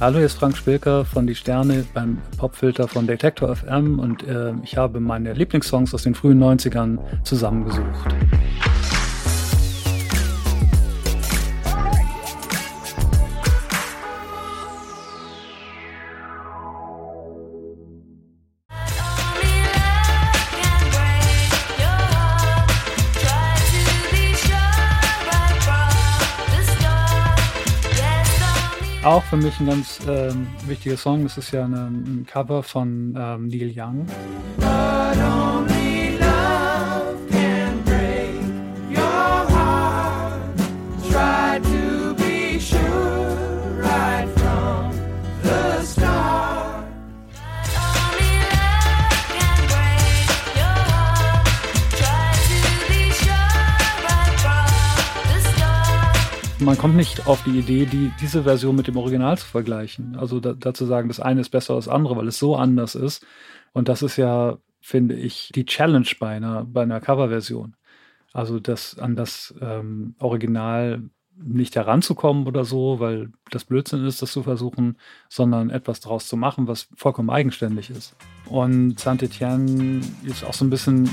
Hallo, hier ist Frank Spilker von Die Sterne beim Popfilter von Detektor FM und äh, ich habe meine Lieblingssongs aus den frühen 90ern zusammengesucht. Auch für mich ein ganz ähm, wichtiger Song. Das ist ja eine, ein Cover von ähm, Neil Young. Man kommt nicht auf die Idee, die, diese Version mit dem Original zu vergleichen. Also da, dazu sagen, das eine ist besser als das andere, weil es so anders ist. Und das ist ja, finde ich, die Challenge bei einer, bei einer Coverversion. Also das an das ähm, Original nicht heranzukommen oder so, weil das Blödsinn ist, das zu versuchen, sondern etwas daraus zu machen, was vollkommen eigenständig ist. Und Saint-Etienne ist auch so ein bisschen,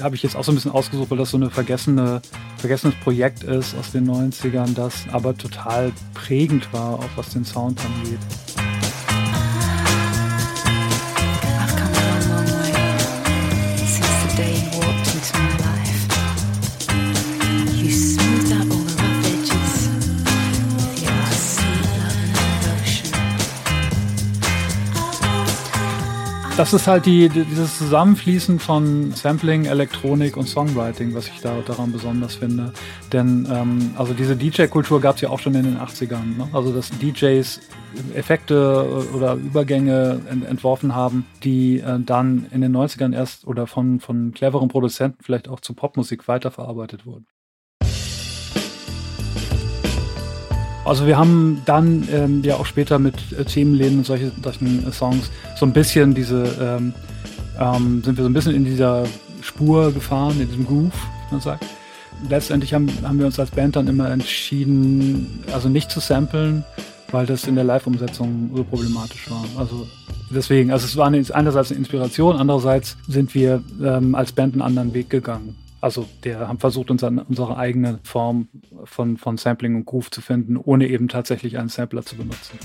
habe ich jetzt auch so ein bisschen ausgesucht, weil das so eine vergessene, vergessenes Projekt ist aus den 90ern, das aber total prägend war, auch was den Sound angeht. Das ist halt die, dieses Zusammenfließen von Sampling, Elektronik und Songwriting, was ich da daran besonders finde. Denn ähm, also diese DJ-Kultur gab es ja auch schon in den 80ern. Ne? Also dass DJs Effekte oder Übergänge ent entworfen haben, die äh, dann in den 90ern erst oder von, von cleveren Produzenten vielleicht auch zu Popmusik weiterverarbeitet wurden. Also wir haben dann ähm, ja auch später mit äh, Themenläden und solche, solchen äh, Songs so ein bisschen diese, ähm, ähm, sind wir so ein bisschen in dieser Spur gefahren, in diesem Groove, wie man sagt. Letztendlich haben, haben wir uns als Band dann immer entschieden, also nicht zu samplen, weil das in der Live-Umsetzung so problematisch war. Also deswegen, also es war eine, einerseits eine Inspiration, andererseits sind wir ähm, als Band einen anderen Weg gegangen. Also der haben versucht, uns an unsere eigene Form von, von Sampling und Groove zu finden, ohne eben tatsächlich einen Sampler zu benutzen.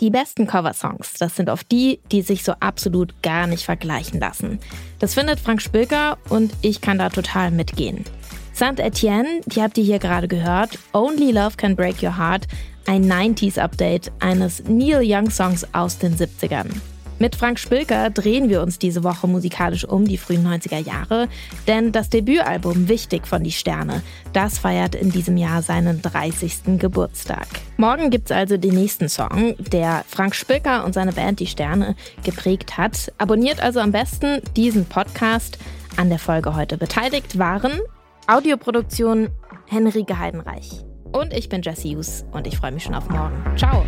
Die besten Coversongs, das sind oft die, die sich so absolut gar nicht vergleichen lassen. Das findet Frank Spilker und ich kann da total mitgehen. Saint Etienne, die habt ihr hier gerade gehört, Only Love Can Break Your Heart, ein 90s-Update eines Neil Young-Songs aus den 70ern. Mit Frank Spilker drehen wir uns diese Woche musikalisch um die frühen 90er Jahre, denn das Debütalbum Wichtig von Die Sterne, das feiert in diesem Jahr seinen 30. Geburtstag. Morgen gibt's also den nächsten Song, der Frank Spilker und seine Band Die Sterne geprägt hat. Abonniert also am besten diesen Podcast. An der Folge heute beteiligt waren Audioproduktion Henrike Heidenreich. Und ich bin Jesse Hughes und ich freue mich schon auf morgen. Ciao!